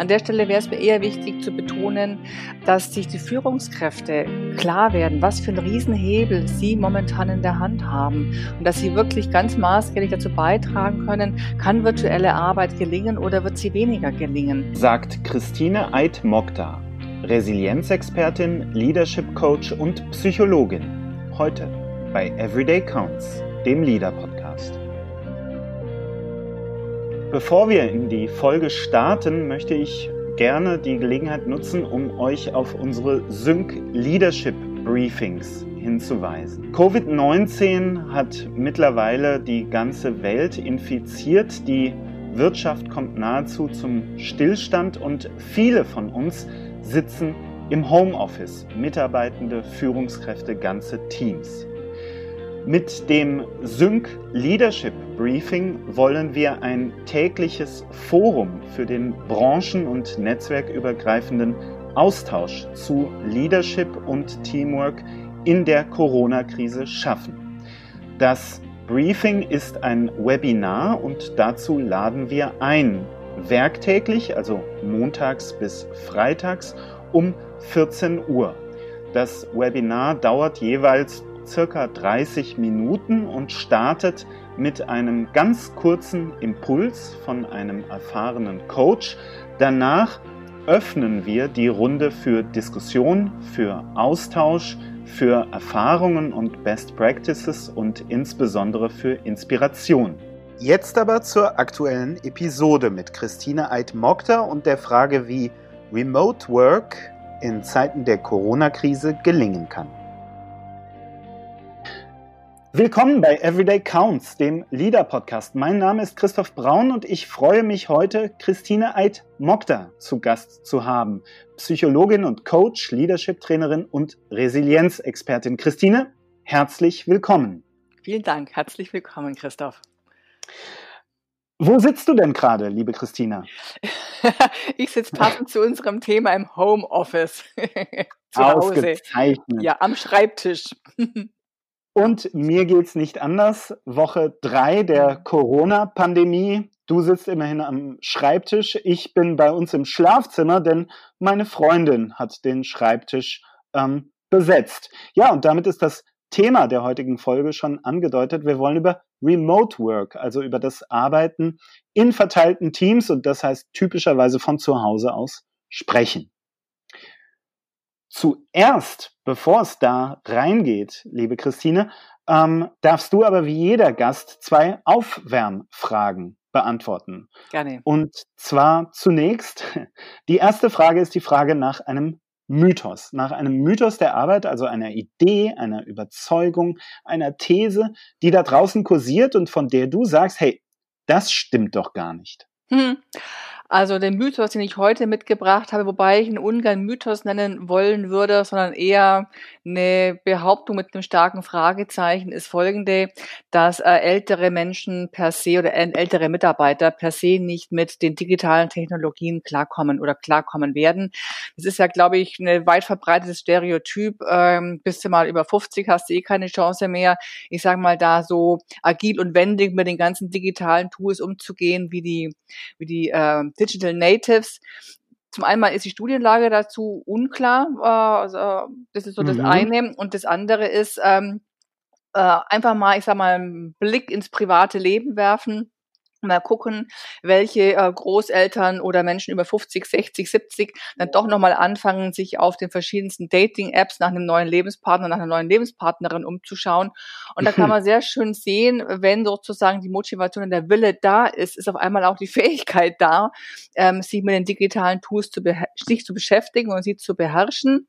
An der Stelle wäre es mir eher wichtig zu betonen, dass sich die Führungskräfte klar werden, was für einen Riesenhebel sie momentan in der Hand haben und dass sie wirklich ganz maßgeblich dazu beitragen können, kann virtuelle Arbeit gelingen oder wird sie weniger gelingen. Sagt Christine Eid-Mokta, Resilienzexpertin, Leadership Coach und Psychologin. Heute bei Everyday Counts, dem Leader Podcast. Bevor wir in die Folge starten, möchte ich gerne die Gelegenheit nutzen, um euch auf unsere Sync Leadership Briefings hinzuweisen. Covid-19 hat mittlerweile die ganze Welt infiziert. Die Wirtschaft kommt nahezu zum Stillstand und viele von uns sitzen im Homeoffice, Mitarbeitende, Führungskräfte, ganze Teams. Mit dem Sync Leadership Briefing wollen wir ein tägliches Forum für den branchen- und netzwerkübergreifenden Austausch zu Leadership und Teamwork in der Corona-Krise schaffen. Das Briefing ist ein Webinar und dazu laden wir ein. Werktäglich, also montags bis freitags um 14 Uhr. Das Webinar dauert jeweils circa 30 Minuten und startet mit einem ganz kurzen Impuls von einem erfahrenen Coach. Danach öffnen wir die Runde für Diskussion, für Austausch, für Erfahrungen und Best Practices und insbesondere für Inspiration. Jetzt aber zur aktuellen Episode mit Christine Eid-Mokter und der Frage, wie Remote Work in Zeiten der Corona-Krise gelingen kann. Willkommen bei Everyday Counts, dem Leader-Podcast. Mein Name ist Christoph Braun und ich freue mich heute, Christine Eid-Mokta zu Gast zu haben. Psychologin und Coach, Leadership-Trainerin und Resilienzexpertin. Christine, herzlich willkommen. Vielen Dank, herzlich willkommen, Christoph. Wo sitzt du denn gerade, liebe Christina? ich sitze passend zu unserem Thema im Homeoffice. zu Hause. Ja, am Schreibtisch. Und mir geht's nicht anders. Woche drei der Corona-Pandemie. Du sitzt immerhin am Schreibtisch. Ich bin bei uns im Schlafzimmer, denn meine Freundin hat den Schreibtisch ähm, besetzt. Ja, und damit ist das Thema der heutigen Folge schon angedeutet. Wir wollen über Remote Work, also über das Arbeiten in verteilten Teams und das heißt typischerweise von zu Hause aus sprechen. Zuerst, bevor es da reingeht, liebe Christine, ähm, darfst du aber wie jeder Gast zwei Aufwärmfragen beantworten. Gerne. Und zwar zunächst, die erste Frage ist die Frage nach einem Mythos, nach einem Mythos der Arbeit, also einer Idee, einer Überzeugung, einer These, die da draußen kursiert und von der du sagst, hey, das stimmt doch gar nicht. Hm. Also den Mythos, den ich heute mitgebracht habe, wobei ich ihn ungern Mythos nennen wollen würde, sondern eher eine Behauptung mit einem starken Fragezeichen ist folgende, dass äh, ältere Menschen per se oder ältere Mitarbeiter per se nicht mit den digitalen Technologien klarkommen oder klarkommen werden. Das ist ja, glaube ich, ein weit verbreitetes Stereotyp. Ähm, bist du mal über 50, hast du eh keine Chance mehr. Ich sage mal, da so agil und wendig mit den ganzen digitalen Tools umzugehen, wie die, wie die äh, Digital Natives. Zum einen ist die Studienlage dazu unklar, äh, also das ist so das mhm. eine. Und das andere ist ähm, äh, einfach mal, ich sag mal, einen Blick ins private Leben werfen mal gucken, welche äh, Großeltern oder Menschen über 50, 60, 70 dann doch nochmal anfangen, sich auf den verschiedensten Dating-Apps nach einem neuen Lebenspartner, nach einer neuen Lebenspartnerin umzuschauen. Und da kann man sehr schön sehen, wenn sozusagen die Motivation und der Wille da ist, ist auf einmal auch die Fähigkeit da, ähm, sich mit den digitalen Tools zu, sich zu beschäftigen und sie zu beherrschen.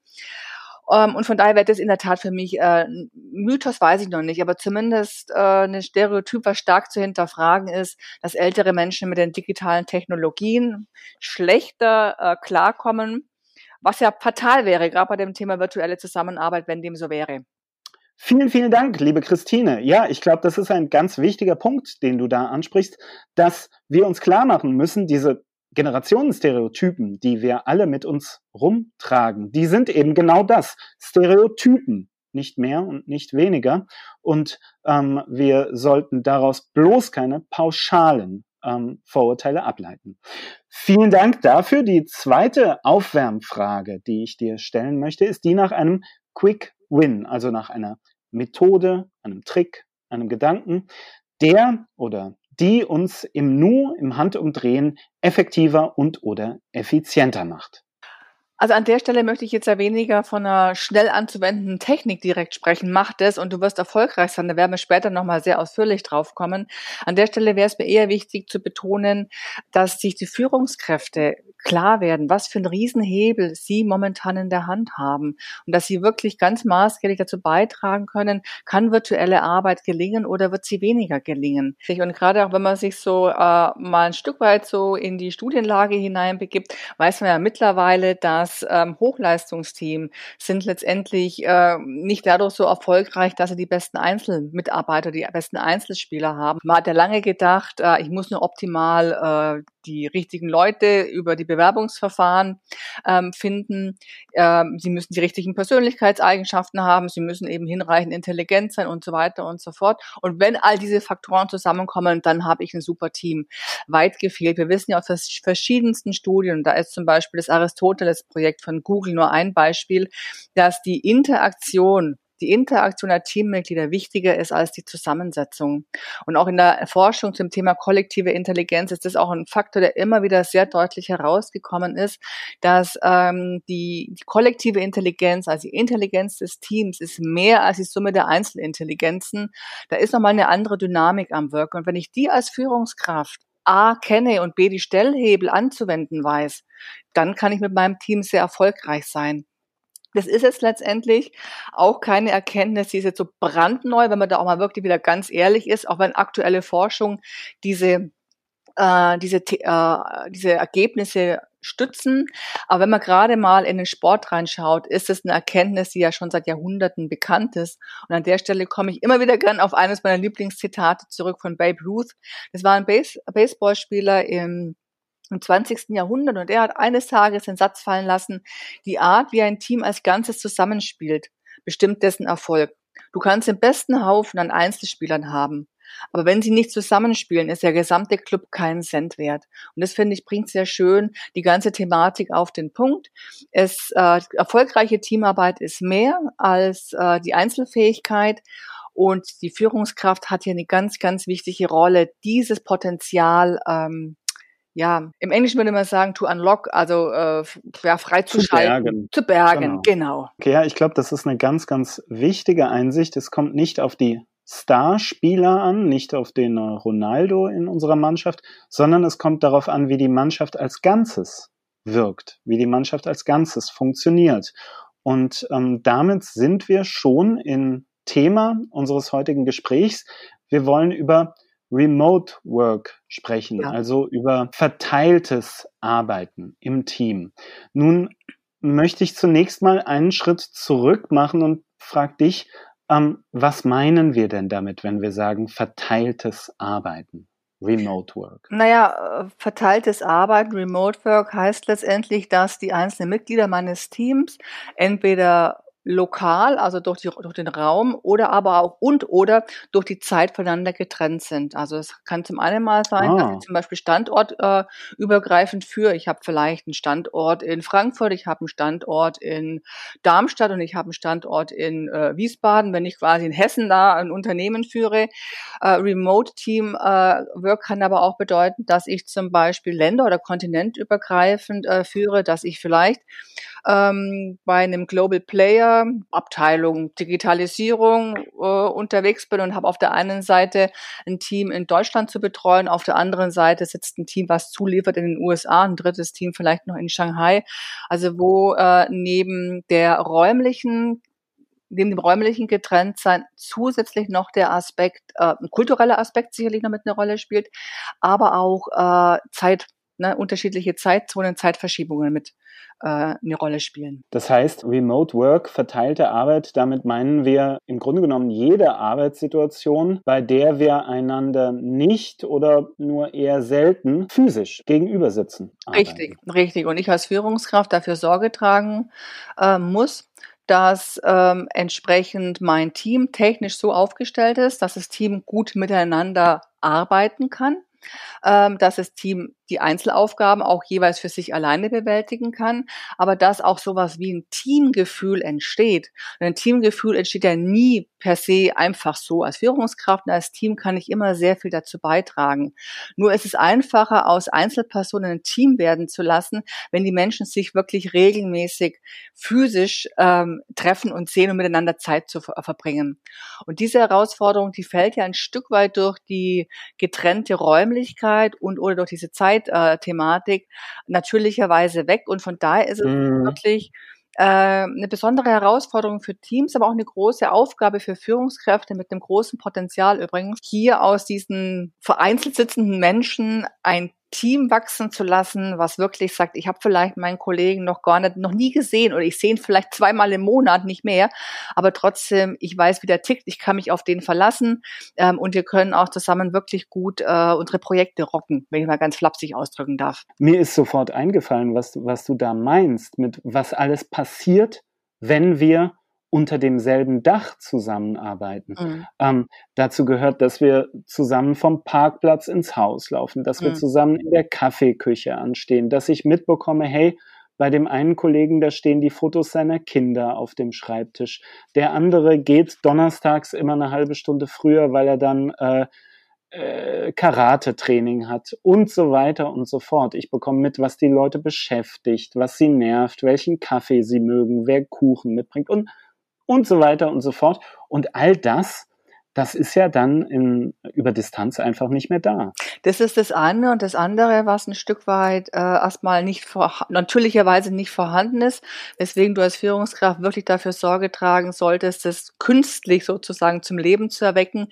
Ähm, und von daher wäre das in der Tat für mich äh, Mythos, weiß ich noch nicht, aber zumindest äh, ein Stereotyp, was stark zu hinterfragen ist, dass ältere Menschen mit den digitalen Technologien schlechter äh, klarkommen, was ja fatal wäre, gerade bei dem Thema virtuelle Zusammenarbeit, wenn dem so wäre. Vielen, vielen Dank, liebe Christine. Ja, ich glaube, das ist ein ganz wichtiger Punkt, den du da ansprichst, dass wir uns klar machen müssen, diese Generationenstereotypen, die wir alle mit uns rumtragen, die sind eben genau das, Stereotypen, nicht mehr und nicht weniger. Und ähm, wir sollten daraus bloß keine pauschalen ähm, Vorurteile ableiten. Vielen Dank dafür. Die zweite Aufwärmfrage, die ich dir stellen möchte, ist die nach einem Quick Win, also nach einer Methode, einem Trick, einem Gedanken, der oder die uns im Nu, im Handumdrehen effektiver und oder effizienter macht. Also an der Stelle möchte ich jetzt ja weniger von einer schnell anzuwendenden Technik direkt sprechen. Mach das und du wirst erfolgreich sein. Da werden wir später nochmal sehr ausführlich drauf kommen. An der Stelle wäre es mir eher wichtig zu betonen, dass sich die Führungskräfte klar werden, was für einen Riesenhebel sie momentan in der Hand haben und dass sie wirklich ganz maßgeblich dazu beitragen können, kann virtuelle Arbeit gelingen oder wird sie weniger gelingen. Und gerade auch wenn man sich so äh, mal ein Stück weit so in die Studienlage hineinbegibt, weiß man ja mittlerweile, dass ähm, Hochleistungsteam sind letztendlich äh, nicht dadurch so erfolgreich, dass sie die besten Einzelmitarbeiter, die besten Einzelspieler haben. Man hat ja lange gedacht, äh, ich muss nur optimal äh, die richtigen Leute über die Bewerbungsverfahren ähm, finden. Ähm, sie müssen die richtigen Persönlichkeitseigenschaften haben. Sie müssen eben hinreichend intelligent sein und so weiter und so fort. Und wenn all diese Faktoren zusammenkommen, dann habe ich ein super Team. Weit gefehlt. Wir wissen ja aus verschiedensten Studien, da ist zum Beispiel das Aristoteles-Projekt von Google nur ein Beispiel, dass die Interaktion die Interaktion der Teammitglieder wichtiger ist als die Zusammensetzung. Und auch in der Forschung zum Thema kollektive Intelligenz ist das auch ein Faktor, der immer wieder sehr deutlich herausgekommen ist, dass ähm, die, die kollektive Intelligenz, also die Intelligenz des Teams, ist mehr als die Summe der Einzelintelligenzen. Da ist nochmal eine andere Dynamik am Wirken. Und wenn ich die als Führungskraft A kenne und B die Stellhebel anzuwenden weiß, dann kann ich mit meinem Team sehr erfolgreich sein. Das ist jetzt letztendlich auch keine Erkenntnis, die ist jetzt so brandneu, wenn man da auch mal wirklich wieder ganz ehrlich ist, auch wenn aktuelle Forschung diese, äh, diese, äh, diese Ergebnisse stützen. Aber wenn man gerade mal in den Sport reinschaut, ist es eine Erkenntnis, die ja schon seit Jahrhunderten bekannt ist. Und an der Stelle komme ich immer wieder gern auf eines meiner Lieblingszitate zurück von Babe Ruth. Das war ein Base Baseballspieler im im 20. Jahrhundert und er hat eines Tages den Satz fallen lassen, die Art, wie ein Team als Ganzes zusammenspielt, bestimmt dessen Erfolg. Du kannst den besten Haufen an Einzelspielern haben. Aber wenn sie nicht zusammenspielen, ist der gesamte Club keinen Cent wert. Und das finde ich bringt sehr schön die ganze Thematik auf den Punkt. Es äh, erfolgreiche Teamarbeit ist mehr als äh, die Einzelfähigkeit. Und die Führungskraft hat hier eine ganz, ganz wichtige Rolle, dieses Potenzial ähm, ja, im Englischen würde man sagen, to unlock, also äh, ja, freizuschalten, zu bergen, genau. genau. Okay, ja, ich glaube, das ist eine ganz, ganz wichtige Einsicht. Es kommt nicht auf die Starspieler an, nicht auf den äh, Ronaldo in unserer Mannschaft, sondern es kommt darauf an, wie die Mannschaft als Ganzes wirkt, wie die Mannschaft als Ganzes funktioniert. Und ähm, damit sind wir schon im Thema unseres heutigen Gesprächs. Wir wollen über Remote Work sprechen, ja. also über verteiltes Arbeiten im Team. Nun möchte ich zunächst mal einen Schritt zurück machen und frage dich, ähm, was meinen wir denn damit, wenn wir sagen verteiltes Arbeiten? Remote Work? Naja, äh, verteiltes Arbeiten, Remote Work heißt letztendlich, dass die einzelnen Mitglieder meines Teams entweder lokal, also durch, die, durch den Raum oder aber auch und oder durch die Zeit voneinander getrennt sind. Also es kann zum einen mal sein, ah. dass ich zum Beispiel standortübergreifend äh, führe. Ich habe vielleicht einen Standort in Frankfurt, ich habe einen Standort in Darmstadt und ich habe einen Standort in äh, Wiesbaden. Wenn ich quasi in Hessen da ein Unternehmen führe, äh, Remote Team äh, Work kann aber auch bedeuten, dass ich zum Beispiel Länder- oder kontinentübergreifend äh, führe, dass ich vielleicht ähm, bei einem Global Player, Abteilung Digitalisierung äh, unterwegs bin und habe auf der einen Seite ein Team in Deutschland zu betreuen, auf der anderen Seite sitzt ein Team, was zuliefert in den USA, ein drittes Team vielleicht noch in Shanghai. Also wo äh, neben der räumlichen neben dem räumlichen Getrenntsein zusätzlich noch der Aspekt, äh, ein kultureller Aspekt sicherlich noch mit einer Rolle spielt, aber auch äh, Zeit, ne, unterschiedliche Zeitzonen, Zeitverschiebungen mit äh, eine Rolle spielen. Das heißt, Remote Work, verteilte Arbeit, damit meinen wir im Grunde genommen jede Arbeitssituation, bei der wir einander nicht oder nur eher selten physisch gegenüber sitzen. Richtig, richtig. Und ich als Führungskraft dafür Sorge tragen äh, muss, dass ähm, entsprechend mein Team technisch so aufgestellt ist, dass das Team gut miteinander arbeiten kann ähm, dass das Team die Einzelaufgaben auch jeweils für sich alleine bewältigen kann, aber dass auch sowas wie ein Teamgefühl entsteht. Und ein Teamgefühl entsteht ja nie per se einfach so. Als Führungskraft und als Team kann ich immer sehr viel dazu beitragen. Nur ist es einfacher, aus Einzelpersonen ein Team werden zu lassen, wenn die Menschen sich wirklich regelmäßig physisch ähm, treffen und sehen und miteinander Zeit zu verbringen. Und diese Herausforderung, die fällt ja ein Stück weit durch die getrennte Räumlichkeit und oder durch diese Zeitthematik natürlicherweise weg. Und von daher ist es mhm. wirklich äh, eine besondere Herausforderung für Teams, aber auch eine große Aufgabe für Führungskräfte mit einem großen Potenzial übrigens, hier aus diesen vereinzelt sitzenden Menschen ein Team wachsen zu lassen, was wirklich sagt, ich habe vielleicht meinen Kollegen noch gar nicht, noch nie gesehen oder ich sehe ihn vielleicht zweimal im Monat, nicht mehr, aber trotzdem, ich weiß, wie der tickt, ich kann mich auf den verlassen. Ähm, und wir können auch zusammen wirklich gut äh, unsere Projekte rocken, wenn ich mal ganz flapsig ausdrücken darf. Mir ist sofort eingefallen, was, was du da meinst, mit was alles passiert, wenn wir unter demselben Dach zusammenarbeiten. Mhm. Ähm, dazu gehört, dass wir zusammen vom Parkplatz ins Haus laufen, dass wir mhm. zusammen in der Kaffeeküche anstehen, dass ich mitbekomme, hey, bei dem einen Kollegen, da stehen die Fotos seiner Kinder auf dem Schreibtisch. Der andere geht donnerstags immer eine halbe Stunde früher, weil er dann äh, äh, Karate-Training hat und so weiter und so fort. Ich bekomme mit, was die Leute beschäftigt, was sie nervt, welchen Kaffee sie mögen, wer Kuchen mitbringt und und so weiter und so fort. Und all das das ist ja dann in, über Distanz einfach nicht mehr da. Das ist das eine und das andere, was ein Stück weit äh, erstmal nicht vor, natürlicherweise nicht vorhanden ist, weswegen du als Führungskraft wirklich dafür Sorge tragen solltest, das künstlich sozusagen zum Leben zu erwecken,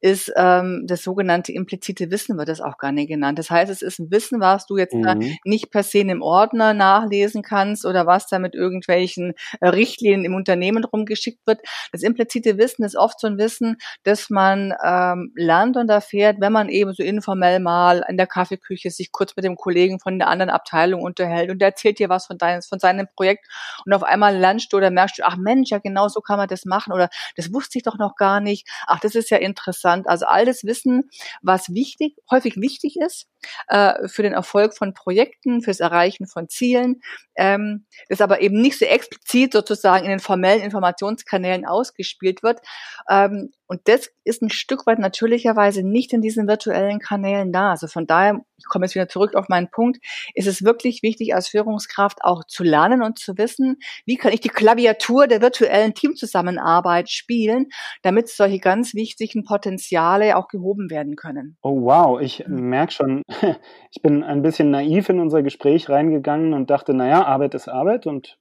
ist ähm, das sogenannte implizite Wissen, wird das auch gar nicht genannt. Das heißt, es ist ein Wissen, was du jetzt mhm. nicht per se einem Ordner nachlesen kannst oder was da mit irgendwelchen äh, Richtlinien im Unternehmen rumgeschickt wird. Das implizite Wissen ist oft so ein Wissen, dass man ähm, lernt und erfährt, wenn man eben so informell mal in der Kaffeeküche sich kurz mit dem Kollegen von der anderen Abteilung unterhält und der erzählt dir was von, deinem, von seinem Projekt und auf einmal lernst du oder merkst du, ach Mensch, ja genau so kann man das machen oder das wusste ich doch noch gar nicht, ach das ist ja interessant. Also all das Wissen, was wichtig, häufig wichtig ist, äh, für den Erfolg von Projekten, fürs Erreichen von Zielen, ähm, das aber eben nicht so explizit sozusagen in den formellen Informationskanälen ausgespielt wird. Ähm, und das ist ein Stück weit natürlicherweise nicht in diesen virtuellen Kanälen da. Also von daher, ich komme jetzt wieder zurück auf meinen Punkt, ist es wirklich wichtig, als Führungskraft auch zu lernen und zu wissen, wie kann ich die Klaviatur der virtuellen Teamzusammenarbeit spielen, damit solche ganz wichtigen Potenziale auch gehoben werden können. Oh wow, ich merke schon, ich bin ein bisschen naiv in unser Gespräch reingegangen und dachte, naja, Arbeit ist Arbeit und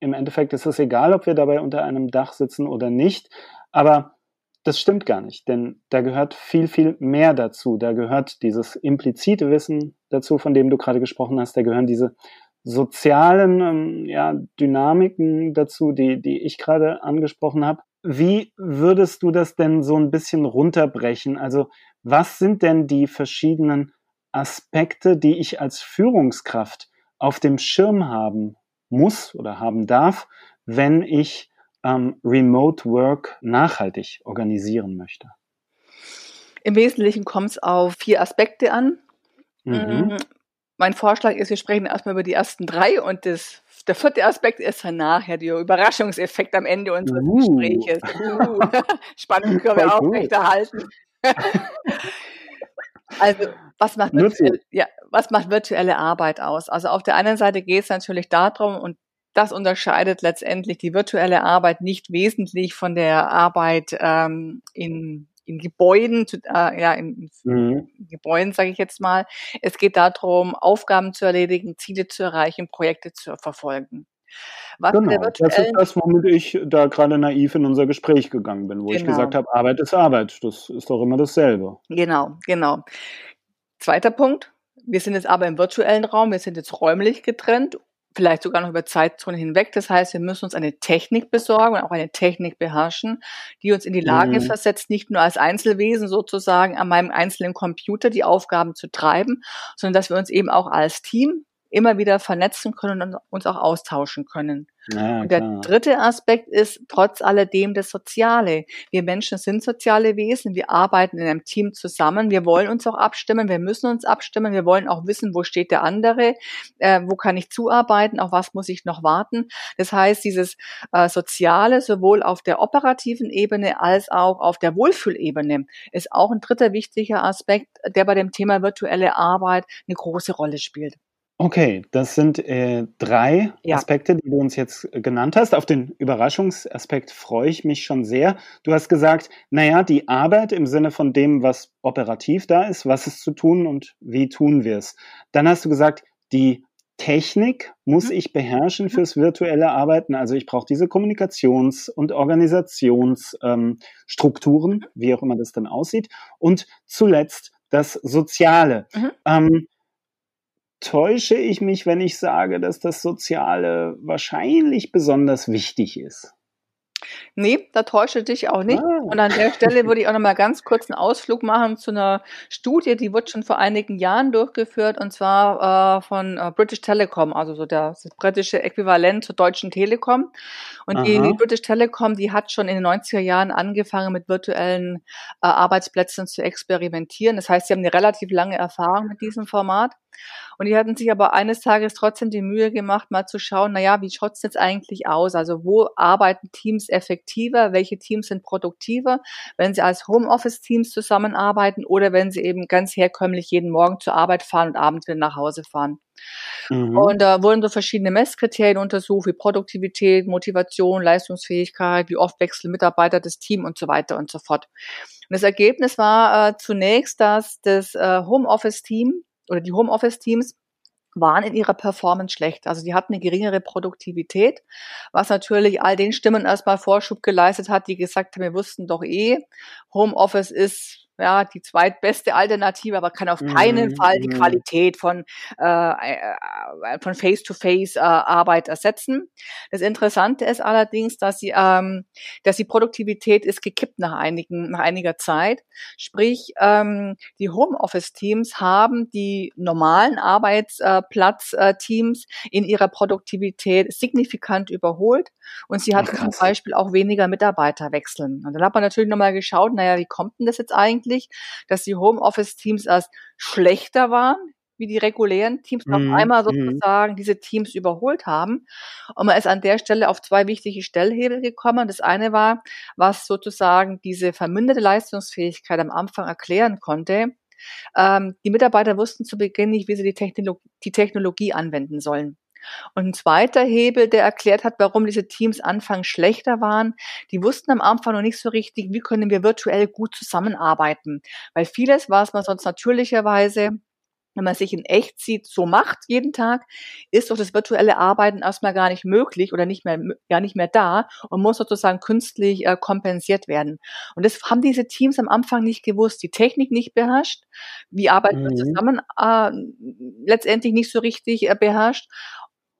im Endeffekt ist es egal, ob wir dabei unter einem Dach sitzen oder nicht. Aber das stimmt gar nicht, denn da gehört viel, viel mehr dazu. Da gehört dieses implizite Wissen dazu, von dem du gerade gesprochen hast. Da gehören diese sozialen ähm, ja, Dynamiken dazu, die, die ich gerade angesprochen habe. Wie würdest du das denn so ein bisschen runterbrechen? Also was sind denn die verschiedenen Aspekte, die ich als Führungskraft auf dem Schirm haben muss oder haben darf, wenn ich ähm, Remote Work nachhaltig organisieren möchte? Im Wesentlichen kommt es auf vier Aspekte an. Mhm. Mm, mein Vorschlag ist, wir sprechen erstmal über die ersten drei und das, der vierte Aspekt ist dann nachher der Überraschungseffekt am Ende unseres uh. Gespräches. Uh. Spannung können wir aufrechterhalten. also, was macht, virtuelle, ja, was macht virtuelle Arbeit aus? Also auf der einen Seite geht es natürlich darum, und das unterscheidet letztendlich die virtuelle Arbeit nicht wesentlich von der Arbeit ähm, in in Gebäuden, äh, ja, in, mhm. Gebäuden, sage ich jetzt mal. Es geht darum, Aufgaben zu erledigen, Ziele zu erreichen, Projekte zu verfolgen. Was genau, das ist das, womit ich da gerade naiv in unser Gespräch gegangen bin, wo genau. ich gesagt habe, Arbeit ist Arbeit. Das ist doch immer dasselbe. Genau, genau. Zweiter Punkt. Wir sind jetzt aber im virtuellen Raum, wir sind jetzt räumlich getrennt vielleicht sogar noch über Zeitzonen hinweg. Das heißt, wir müssen uns eine Technik besorgen und auch eine Technik beherrschen, die uns in die Lage mhm. versetzt, nicht nur als Einzelwesen sozusagen an meinem einzelnen Computer die Aufgaben zu treiben, sondern dass wir uns eben auch als Team immer wieder vernetzen können und uns auch austauschen können. Ja, und der klar. dritte Aspekt ist trotz alledem das Soziale. Wir Menschen sind soziale Wesen. Wir arbeiten in einem Team zusammen. Wir wollen uns auch abstimmen. Wir müssen uns abstimmen. Wir wollen auch wissen, wo steht der andere, äh, wo kann ich zuarbeiten, auf was muss ich noch warten. Das heißt, dieses äh, Soziale sowohl auf der operativen Ebene als auch auf der Wohlfühlebene ist auch ein dritter wichtiger Aspekt, der bei dem Thema virtuelle Arbeit eine große Rolle spielt. Okay, das sind äh, drei Ja. Aspekte, die du uns jetzt äh, genannt hast. Auf den Überraschungsaspekt freue ich mich schon sehr. Du hast gesagt, naja, die Arbeit im Sinne von dem, was operativ da ist, was ist zu tun und wie tun wir es. Dann hast du gesagt, die Technik muss Mhm. ich beherrschen fürs virtuelle Arbeiten. Also ich brauche diese Kommunikations- und Organisationsstrukturen, ähm, Strukturen, wie auch immer das dann aussieht. Und zuletzt das Soziale. Mhm. Ähm, täusche ich mich, wenn ich sage, dass das Soziale wahrscheinlich besonders wichtig ist? Nee, da täusche dich auch nicht. Ah. Und an der Stelle würde ich auch noch mal ganz kurz einen Ausflug machen zu einer Studie, die wurde schon vor einigen Jahren durchgeführt und zwar äh, von äh, British Telecom, also so der, das britische Äquivalent zur Deutschen Telekom. Und die, Aha. die British Telecom, die hat schon in den 90er Jahren angefangen mit virtuellen äh, Arbeitsplätzen zu experimentieren. Das heißt, sie haben eine relativ lange Erfahrung mit diesem Format. Und die hatten sich aber eines Tages trotzdem die Mühe gemacht, mal zu schauen, naja, wie schaut's jetzt eigentlich aus? Also wo arbeiten Teams effektiver? Welche Teams sind produktiver, wenn sie als Homeoffice-Teams zusammenarbeiten oder wenn sie eben ganz herkömmlich jeden Morgen zur Arbeit fahren und abends wieder nach Hause fahren? Mhm. Und da wurden so verschiedene Messkriterien untersucht, wie Produktivität, Motivation, Leistungsfähigkeit, wie oft wechseln Mitarbeiter das Team und so weiter und so fort. Und das Ergebnis war äh, zunächst, dass das äh, Homeoffice-Team oder die Homeoffice-Teams waren in ihrer Performance schlecht. Also die hatten eine geringere Produktivität, was natürlich all den Stimmen erstmal Vorschub geleistet hat, die gesagt haben, wir wussten doch eh, Homeoffice ist ja die zweitbeste Alternative, aber kann auf keinen Mhm, Fall die mhm. Qualität von äh, äh, von Face-to-Face äh, ersetzen. Das Interessante ist allerdings, dass sie dass die Produktivität ist gekippt nach einigen nach einiger Zeit. Sprich, ähm, die Homeoffice-Teams haben die normalen Arbeitsplatz-Teams in ihrer Produktivität signifikant überholt und sie hatten Ach, zum. Beispiel auch weniger Mitarbeiter wechseln. Und dann hat man natürlich nochmal geschaut, naja, wie kommt denn das jetzt eigentlich, dass die Homeoffice-Teams erst schlechter waren wie die regulären Teams Mhm, auf einmal mhm. sozusagen diese Teams überholt haben. Und man ist an der Stelle auf zwei wichtige Stellhebel gekommen. Das eine war, was sozusagen diese verminderte Leistungsfähigkeit am Anfang erklären konnte. Ähm, die Mitarbeiter wussten zu Beginn nicht, wie sie die, Technolo die Technologie anwenden sollen. Und ein zweiter Hebel, der erklärt hat, warum diese Teams anfangs schlechter waren, die wussten am Anfang noch nicht so richtig, wie können wir virtuell gut zusammenarbeiten. Weil vieles, was man sonst natürlicherweise wenn man sich in echt sieht, so macht jeden Tag, ist doch das virtuelle Arbeiten erstmal gar nicht möglich oder nicht mehr, gar nicht mehr da und muss sozusagen künstlich äh, kompensiert werden. Und das haben diese Teams am Anfang nicht gewusst, die Technik nicht beherrscht, wie arbeiten wir Mhm. zusammen, äh, letztendlich nicht so richtig äh, beherrscht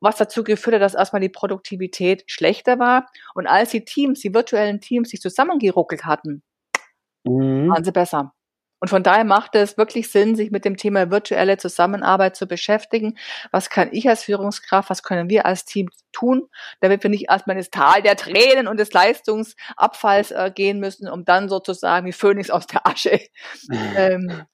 was dazu geführt hat, dass erstmal die Produktivität schlechter war. Und als die Teams, die virtuellen Teams sich zusammengeruckelt hatten, Mhm. waren sie besser. Und von daher macht es wirklich Sinn, sich mit dem Thema virtuelle Zusammenarbeit zu beschäftigen. Was kann ich als Führungskraft, was können wir als Team tun, damit wir nicht erstmal ins Tal der Tränen und des Leistungsabfalls äh, gehen müssen, um dann sozusagen wie Phönix aus der Asche ähm,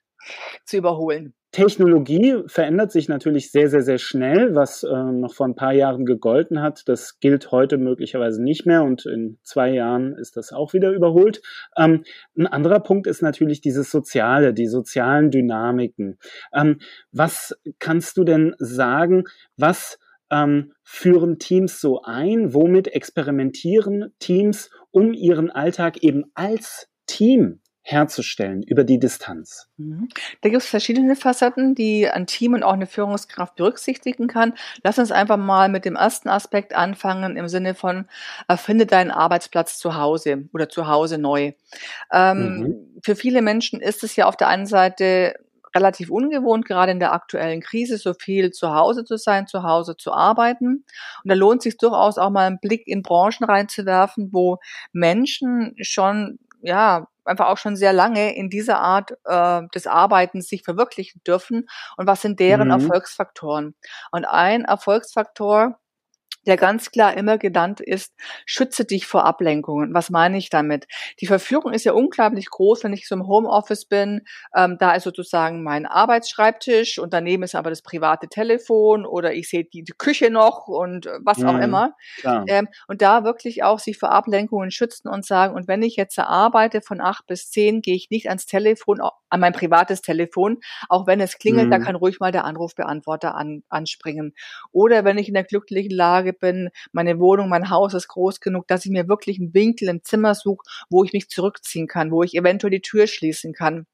zu überholen. Technologie verändert sich natürlich sehr, sehr, sehr schnell, was äh, noch vor ein paar Jahren gegolten hat. Das gilt heute möglicherweise nicht mehr und in zwei Jahren ist das auch wieder überholt. Ähm, ein anderer Punkt ist natürlich dieses Soziale, die sozialen Dynamiken. Ähm, was kannst du denn sagen, was ähm, führen Teams so ein? Womit experimentieren Teams, um ihren Alltag eben als Team herzustellen über die Distanz? Mhm. Da gibt es verschiedene Facetten, die ein Team und auch eine Führungskraft berücksichtigen kann. Lass uns einfach mal mit dem ersten Aspekt anfangen im Sinne von erfinde deinen Arbeitsplatz zu Hause oder zu Hause neu. Ähm, Mhm. Für viele Menschen ist es ja auf der einen Seite relativ ungewohnt, gerade in der aktuellen Krise, so viel zu Hause zu sein, zu Hause zu arbeiten. Und da lohnt sich durchaus auch mal einen Blick in Branchen reinzuwerfen, wo Menschen schon ja einfach auch schon sehr lange in dieser Art äh, des Arbeitens sich verwirklichen dürfen und was sind deren mhm. Erfolgsfaktoren. Und ein Erfolgsfaktor der ganz klar immer genannt ist, schütze dich vor Ablenkungen. Was meine ich damit? Die Verführung ist ja unglaublich groß, wenn ich so im Homeoffice bin. Ähm, da ist sozusagen mein Arbeitsschreibtisch und daneben ist aber das private Telefon oder ich sehe die, die Küche noch und äh, was auch mhm, immer. Ähm, und da wirklich auch sich vor Ablenkungen schützen und sagen, und wenn ich jetzt arbeite von acht bis zehn, gehe ich nicht ans Telefon, an mein privates Telefon, auch wenn es klingelt, mhm. da kann ruhig mal der Anrufbeantworter an, anspringen. Oder wenn ich in der glücklichen Lage bin, meine Wohnung, mein Haus ist groß genug, dass ich mir wirklich einen Winkel im Zimmer suche, wo ich mich zurückziehen kann, wo ich eventuell die Tür schließen kann.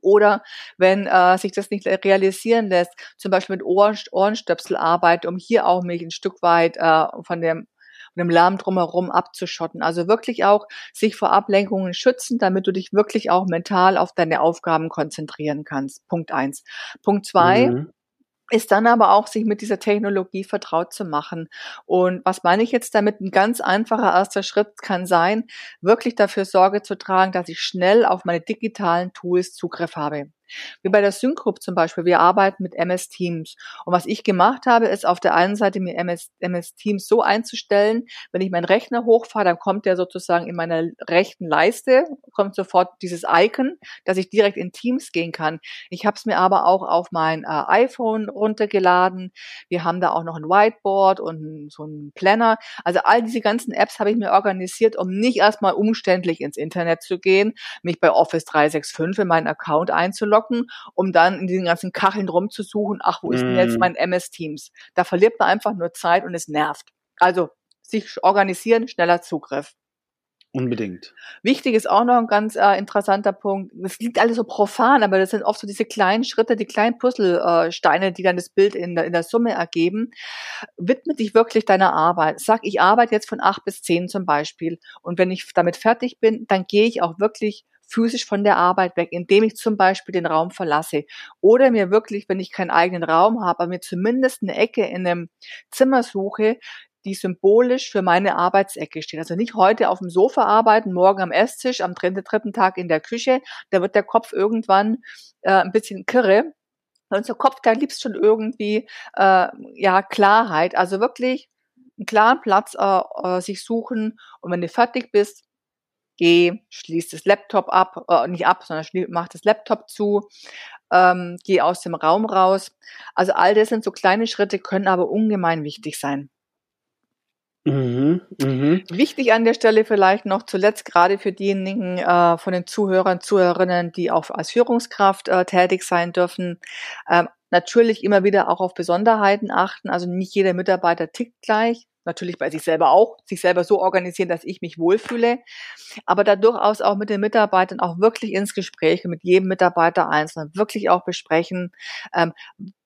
Oder wenn äh, sich das nicht realisieren lässt, zum Beispiel mit Ohren, Ohrenstöpsel arbeite, um hier auch mich ein Stück weit äh, von dem dem Lärm drumherum abzuschotten. Also wirklich auch sich vor Ablenkungen schützen, damit du dich wirklich auch mental auf deine Aufgaben konzentrieren kannst. Punkt eins. Punkt zwei. Mhm ist dann aber auch, sich mit dieser Technologie vertraut zu machen. Und was meine ich jetzt damit? Ein ganz einfacher erster Schritt kann sein, wirklich dafür Sorge zu tragen, dass ich schnell auf meine digitalen Tools Zugriff habe. Wie bei der Syncgroup zum Beispiel. Wir arbeiten mit MS Teams. Und was ich gemacht habe, ist auf der einen Seite mir MS, MS Teams so einzustellen, wenn ich meinen Rechner hochfahre, dann kommt der sozusagen in meiner rechten Leiste, kommt sofort dieses Icon, dass ich direkt in Teams gehen kann. Ich habe es mir aber auch auf mein äh, iPhone runtergeladen. Wir haben da auch noch ein Whiteboard und so ein Planner. Also all diese ganzen Apps habe ich mir organisiert, um nicht erstmal umständlich ins Internet zu gehen, mich bei Office 365 in meinen Account einzuloggen einloggen, um dann in diesen ganzen Kacheln rumzusuchen, ach, wo ist denn jetzt mhm. mein MS Teams? Da verliert man einfach nur Zeit und es nervt. Also sich organisieren, schneller Zugriff. Unbedingt. Wichtig ist auch noch ein ganz äh, interessanter Punkt. Es liegt alles so profan, aber das sind oft so diese kleinen Schritte, die kleinen Puzzlesteine, äh, die dann das Bild in der, in der Summe ergeben. Widme dich wirklich deiner Arbeit. Sag, ich arbeite jetzt von acht bis zehn zum Beispiel. Und wenn ich damit fertig bin, dann gehe ich auch wirklich physisch von der Arbeit weg, indem ich zum Beispiel den Raum verlasse. Oder mir wirklich, wenn ich keinen eigenen Raum habe, mir zumindest eine Ecke in einem Zimmer suche, die symbolisch für meine Arbeitsecke steht. Also nicht heute auf dem Sofa arbeiten, morgen am Esstisch, am dritten, dritten Tag in der Küche. Da wird der Kopf irgendwann äh, ein bisschen kirre. Unser Kopf, da gibt's schon irgendwie äh, ja Klarheit. Also wirklich einen klaren Platz äh, äh, sich suchen. Und wenn du fertig bist, geh, schließ das Laptop ab, äh, nicht ab, sondern mach das Laptop zu, ähm, geh aus dem Raum raus. Also all das sind so kleine Schritte, können aber ungemein wichtig sein. Mhm, mh. Wichtig an der Stelle vielleicht noch zuletzt gerade für diejenigen äh, von den Zuhörern, Zuhörerinnen, die auch als Führungskraft äh, tätig sein dürfen. Ähm, natürlich immer wieder auch auf Besonderheiten achten. Also nicht jeder Mitarbeiter tickt gleich natürlich bei sich selber auch, sich selber so organisieren, dass ich mich wohlfühle, aber da durchaus auch mit den Mitarbeitern auch wirklich ins Gespräch, mit jedem Mitarbeiter einzeln, wirklich auch besprechen, ähm,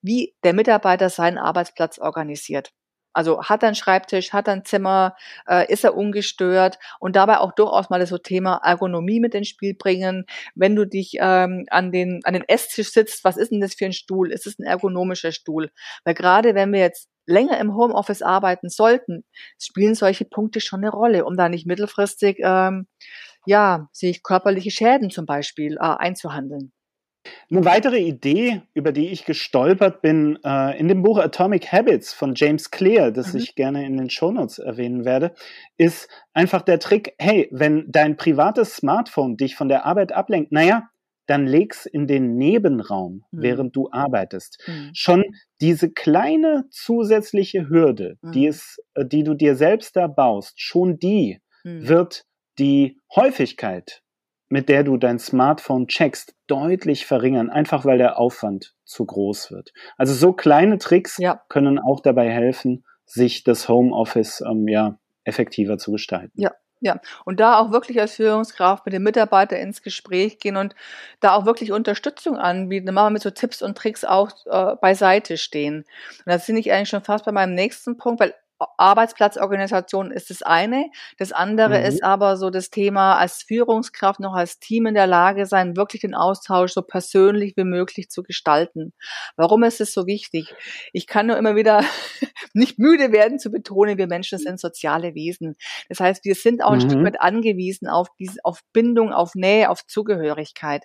wie der Mitarbeiter seinen Arbeitsplatz organisiert. Also hat er einen Schreibtisch, hat er ein Zimmer, äh, ist er ungestört und dabei auch durchaus mal das so Thema Ergonomie mit ins Spiel bringen. Wenn du dich ähm, an den an den Esstisch sitzt, was ist denn das für ein Stuhl? Ist es ein ergonomischer Stuhl? Weil gerade wenn wir jetzt länger im Homeoffice arbeiten sollten, spielen solche Punkte schon eine Rolle, um da nicht mittelfristig ähm, ja sich körperliche Schäden zum Beispiel äh, einzuhandeln. Eine weitere Idee, über die ich gestolpert bin, äh, in dem Buch Atomic Habits von James Clear, das mhm. ich gerne in den Shownotes erwähnen werde, ist einfach der Trick, hey, wenn dein privates Smartphone dich von der Arbeit ablenkt, naja, dann leg's in den Nebenraum, mhm. während du arbeitest. Mhm. Schon diese kleine zusätzliche Hürde, mhm. die es, äh, die du dir selbst da baust, schon die mhm. wird die Häufigkeit, mit der du dein Smartphone checkst, deutlich verringern, einfach weil der Aufwand zu groß wird. Also so kleine Tricks ja. können auch dabei helfen, sich das Homeoffice ähm, ja effektiver zu gestalten. Ja, ja, und da auch wirklich als Führungskraft mit dem Mitarbeiter ins Gespräch gehen und da auch wirklich Unterstützung anbieten, mal mit so Tipps und Tricks auch äh, beiseite stehen. Und da bin ich eigentlich schon fast bei meinem nächsten Punkt, weil Arbeitsplatzorganisation ist das eine. Das andere mhm. ist aber so das Thema als Führungskraft noch als Team in der Lage sein, wirklich den Austausch so persönlich wie möglich zu gestalten. Warum ist es so wichtig? Ich kann nur immer wieder nicht müde werden zu betonen, wir Menschen sind soziale Wesen. Das heißt, wir sind auch ein mhm. Stück weit angewiesen auf diese, auf Bindung, auf Nähe, auf Zugehörigkeit.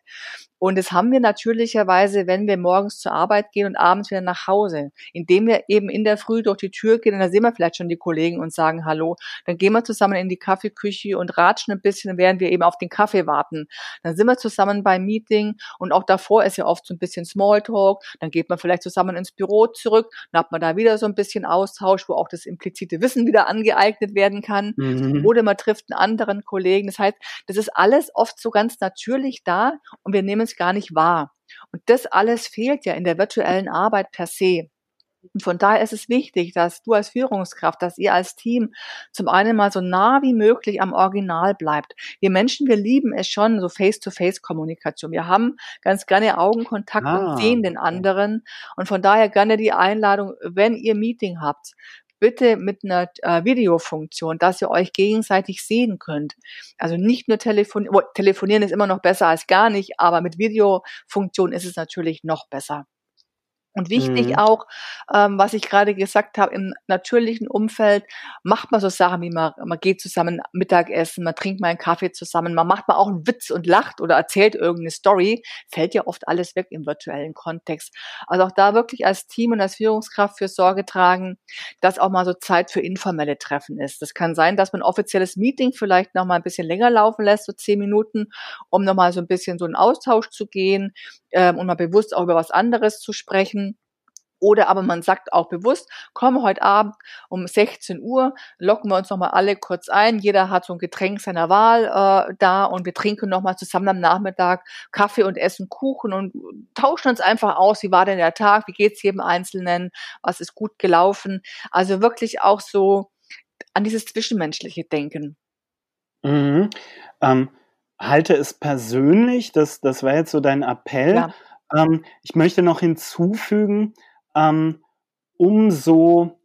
Und das haben wir natürlicherweise, wenn wir morgens zur Arbeit gehen und abends wieder nach Hause. Indem wir eben in der Früh durch die Tür gehen und da sehen wir vielleicht schon die Kollegen und sagen Hallo. Dann gehen wir zusammen in die Kaffeeküche und ratschen ein bisschen, während wir eben auf den Kaffee warten. Dann sind wir zusammen beim Meeting und auch davor ist ja oft so ein bisschen Smalltalk. Dann geht man vielleicht zusammen ins Büro zurück, dann hat man da wieder so ein bisschen Austausch, wo auch das implizite Wissen wieder angeeignet werden kann. Mhm. Oder man trifft einen anderen Kollegen. Das heißt, das ist alles oft so ganz natürlich da und wir nehmen es gar nicht wahr. Und das alles fehlt ja in der virtuellen Arbeit per se. Und von daher ist es wichtig, dass du als Führungskraft, dass ihr als Team zum einen mal so nah wie möglich am Original bleibt. Wir Menschen, wir lieben es schon, so Face-to-Face-Kommunikation. Wir haben ganz gerne Augenkontakt ah, und sehen den anderen. Und von daher gerne die Einladung, wenn ihr Meeting habt, bitte mit einer äh, Videofunktion, dass ihr euch gegenseitig sehen könnt. Also nicht nur telefonieren, telefonieren ist immer noch besser als gar nicht, aber mit Videofunktion ist es natürlich noch besser. Und wichtig mhm. auch, ähm, was ich gerade gesagt habe, im natürlichen Umfeld macht man so Sachen wie man, man geht zusammen Mittagessen, man trinkt mal einen Kaffee zusammen, man macht mal auch einen Witz und lacht oder erzählt irgendeine Story, fällt ja oft alles weg im virtuellen Kontext. Also auch da wirklich als Team und als Führungskraft für Sorge tragen, dass auch mal so Zeit für informelle Treffen ist. Das kann sein, dass man ein offizielles Meeting vielleicht noch mal ein bisschen länger laufen lässt, so zehn Minuten, um noch mal so ein bisschen so einen Austausch zu gehen ähm, und mal bewusst auch über was anderes zu sprechen. Oder aber man sagt auch bewusst, komm heute Abend um 16 Uhr, locken wir uns nochmal alle kurz ein. Jeder hat so ein Getränk seiner Wahl äh, da und wir trinken nochmal zusammen am Nachmittag Kaffee und essen Kuchen und tauschen uns einfach aus, wie war denn der Tag, wie geht's jedem Einzelnen, was ist gut gelaufen. Also wirklich auch so an dieses zwischenmenschliche Denken. Mhm. Ähm, halte es persönlich, das, das war jetzt so dein Appell. Ähm, ich möchte noch hinzufügen, ähm, umso,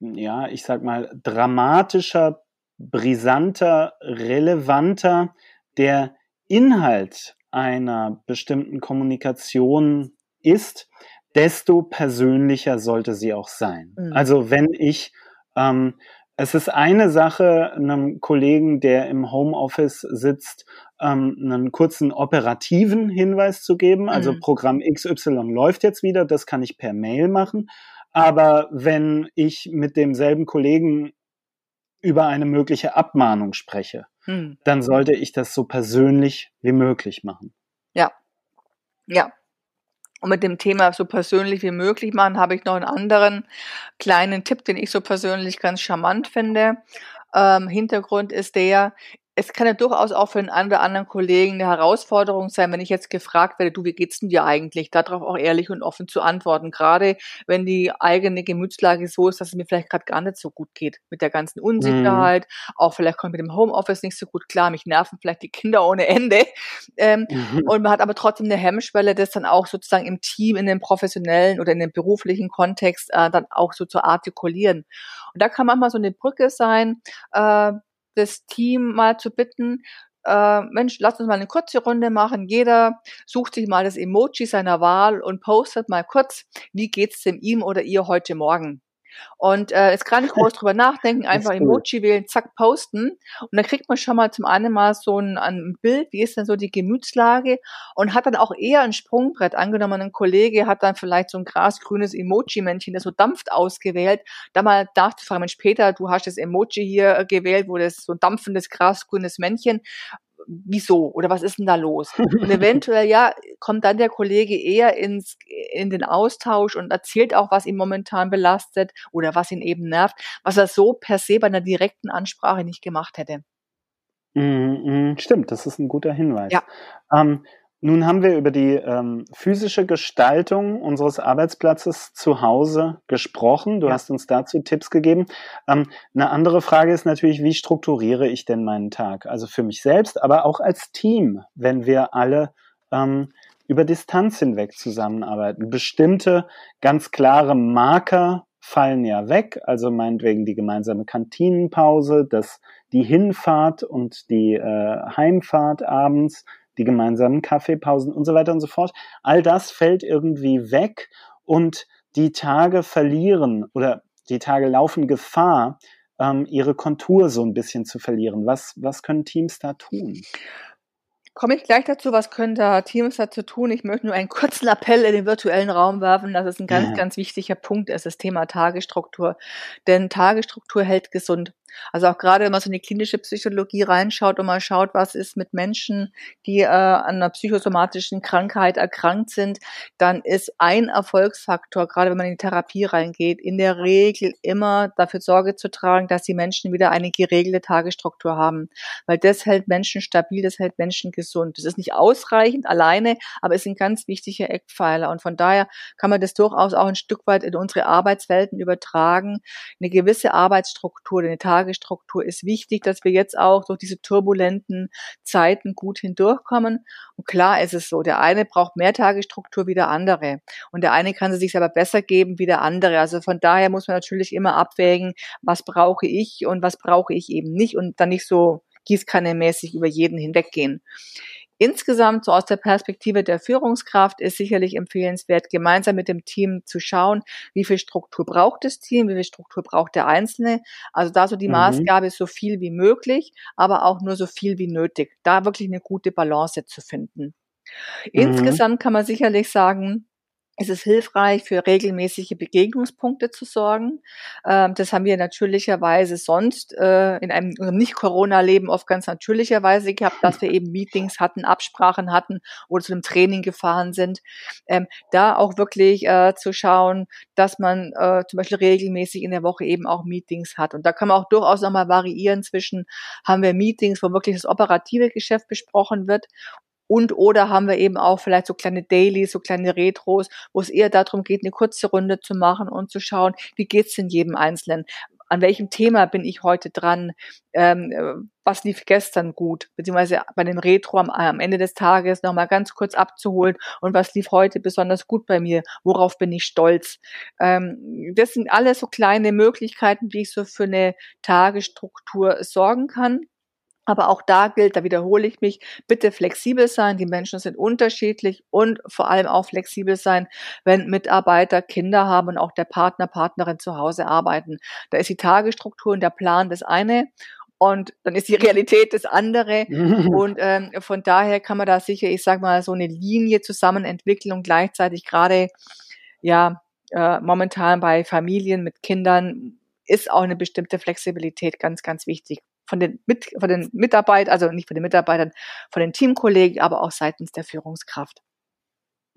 ja, ich sag mal, dramatischer, brisanter, relevanter der Inhalt einer bestimmten Kommunikation ist, desto persönlicher sollte sie auch sein. Mhm. Also wenn ich ähm, es ist eine Sache, einem Kollegen, der im Homeoffice sitzt, ähm, einen kurzen operativen Hinweis zu geben. Also mhm. Programm XY läuft jetzt wieder, das kann ich per Mail machen. Aber wenn ich mit demselben Kollegen über eine mögliche Abmahnung spreche, mhm. dann sollte ich das so persönlich wie möglich machen. Ja. Ja, und mit dem Thema so persönlich wie möglich machen, habe ich noch einen anderen kleinen Tipp, den ich so persönlich ganz charmant finde. Ähm, Hintergrund ist der, es kann ja durchaus auch für einen oder anderen Kollegen eine Herausforderung sein, wenn ich jetzt gefragt werde, du, wie geht's denn dir eigentlich? Darauf auch ehrlich und offen zu antworten. Gerade wenn die eigene Gemütslage so ist, dass es mir vielleicht gerade gar nicht so gut geht. Mit der ganzen Unsicherheit. Mhm. Auch vielleicht kommt mit dem Homeoffice nicht so gut klar. Mich nerven vielleicht die Kinder ohne Ende. Ähm, mhm. Und man hat aber trotzdem eine Hemmschwelle, das dann auch sozusagen im Team, in dem professionellen oder in dem beruflichen Kontext äh, dann auch so zu artikulieren. Und da kann manchmal so eine Brücke sein, äh, das Team mal zu bitten, äh, Mensch, lass uns mal eine kurze Runde machen. Jeder sucht sich mal das Emoji seiner Wahl und postet mal kurz, wie geht's dem ihm oder ihr heute Morgen. Und äh, jetzt gar nicht groß drüber nachdenken, einfach cool. Emoji wählen, zack, posten. Und dann kriegt man schon mal zum einen mal so ein, ein Bild, wie ist denn so die Gemütslage und hat dann auch eher ein Sprungbrett. Angenommen, ein Kollege hat dann vielleicht so ein grasgrünes Emoji-Männchen, das so dampft, ausgewählt. Da mal nachzufragen, Mensch, Peter, du hast das Emoji hier äh, gewählt, wo das so ein dampfendes grasgrünes Männchen wieso oder was ist denn da los? Und eventuell, ja, kommt dann der Kollege eher ins, in den Austausch und erzählt auch, was ihn momentan belastet oder was ihn eben nervt, was er so per se bei einer direkten Ansprache nicht gemacht hätte. Mm, mm, stimmt, das ist ein guter Hinweis. Ja. Ähm, nun haben wir über die ähm, physische Gestaltung unseres Arbeitsplatzes zu Hause gesprochen. Du ja. hast uns dazu Tipps gegeben. Ähm, eine andere Frage ist natürlich, wie strukturiere ich denn meinen Tag? Also für mich selbst, aber auch als Team, wenn wir alle ähm, über Distanz hinweg zusammenarbeiten. Bestimmte ganz klare Marker fallen ja weg, also meinetwegen die gemeinsame Kantinenpause, das, die Hinfahrt und die äh, Heimfahrt abends die gemeinsamen Kaffeepausen und so weiter und so fort. All das fällt irgendwie weg und die Tage verlieren oder die Tage laufen Gefahr, ähm, ihre Kontur so ein bisschen zu verlieren. Was, was können Teams da tun? Komme ich gleich dazu, was können da Teams dazu tun? Ich möchte nur einen kurzen Appell in den virtuellen Raum werfen, dass es ein ganz, ja. ganz wichtiger Punkt ist, das Thema Tagesstruktur. Denn Tagesstruktur hält gesund. Also auch gerade, wenn man so in die klinische Psychologie reinschaut und mal schaut, was ist mit Menschen, die äh, an einer psychosomatischen Krankheit erkrankt sind, dann ist ein Erfolgsfaktor, gerade wenn man in die Therapie reingeht, in der Regel immer dafür Sorge zu tragen, dass die Menschen wieder eine geregelte Tagesstruktur haben. Weil das hält Menschen stabil, das hält Menschen gesund. Das ist nicht ausreichend alleine, aber es sind ganz wichtige Eckpfeiler. Und von daher kann man das durchaus auch ein Stück weit in unsere Arbeitswelten übertragen. Eine gewisse Arbeitsstruktur, eine Tagesstruktur, Tagesstruktur ist wichtig, dass wir jetzt auch durch diese turbulenten Zeiten gut hindurchkommen. Und klar ist es so, der eine braucht mehr Tagesstruktur wie der andere. Und der eine kann sie sich aber besser geben wie der andere. Also von daher muss man natürlich immer abwägen, was brauche ich und was brauche ich eben nicht und dann nicht so gießkannemäßig über jeden hinweggehen. Insgesamt, so aus der Perspektive der Führungskraft, ist sicherlich empfehlenswert, gemeinsam mit dem Team zu schauen, wie viel Struktur braucht das Team, wie viel Struktur braucht der Einzelne. Also da so die mhm. Maßgabe ist so viel wie möglich, aber auch nur so viel wie nötig. Da wirklich eine gute Balance zu finden. Mhm. Insgesamt kann man sicherlich sagen, es ist hilfreich, für regelmäßige Begegnungspunkte zu sorgen. Ähm, das haben wir natürlicherweise sonst äh, in einem Nicht-Corona-Leben oft ganz natürlicherweise gehabt, dass wir eben Meetings hatten, Absprachen hatten oder zu einem Training gefahren sind. Ähm, da auch wirklich äh, zu schauen, dass man äh, zum Beispiel regelmäßig in der Woche eben auch Meetings hat. Und da kann man auch durchaus nochmal variieren zwischen, haben wir Meetings, wo wirklich das operative Geschäft besprochen wird und oder haben wir eben auch vielleicht so kleine Dailies, so kleine Retros, wo es eher darum geht, eine kurze Runde zu machen und zu schauen, wie geht's denn jedem Einzelnen? An welchem Thema bin ich heute dran? Ähm, äh, was lief gestern gut? Beziehungsweise bei dem Retro am, am Ende des Tages nochmal ganz kurz abzuholen und was lief heute besonders gut bei mir? Worauf bin ich stolz? Ähm, das sind alles so kleine Möglichkeiten, wie ich so für eine Tagesstruktur sorgen kann. Aber auch da gilt, da wiederhole ich mich, bitte flexibel sein. Die Menschen sind unterschiedlich und vor allem auch flexibel sein, wenn Mitarbeiter Kinder haben und auch der Partner, Partnerin zu Hause arbeiten. Da ist die Tagesstruktur und der Plan das eine und dann ist die Realität das andere. und ähm, von daher kann man da sicher, ich sag mal, so eine Linie zusammen entwickeln und gleichzeitig gerade, ja, äh, momentan bei Familien mit Kindern ist auch eine bestimmte Flexibilität ganz, ganz wichtig von den, Mit von den Mitarbeitern, also nicht von den Mitarbeitern, von den Teamkollegen, aber auch seitens der Führungskraft.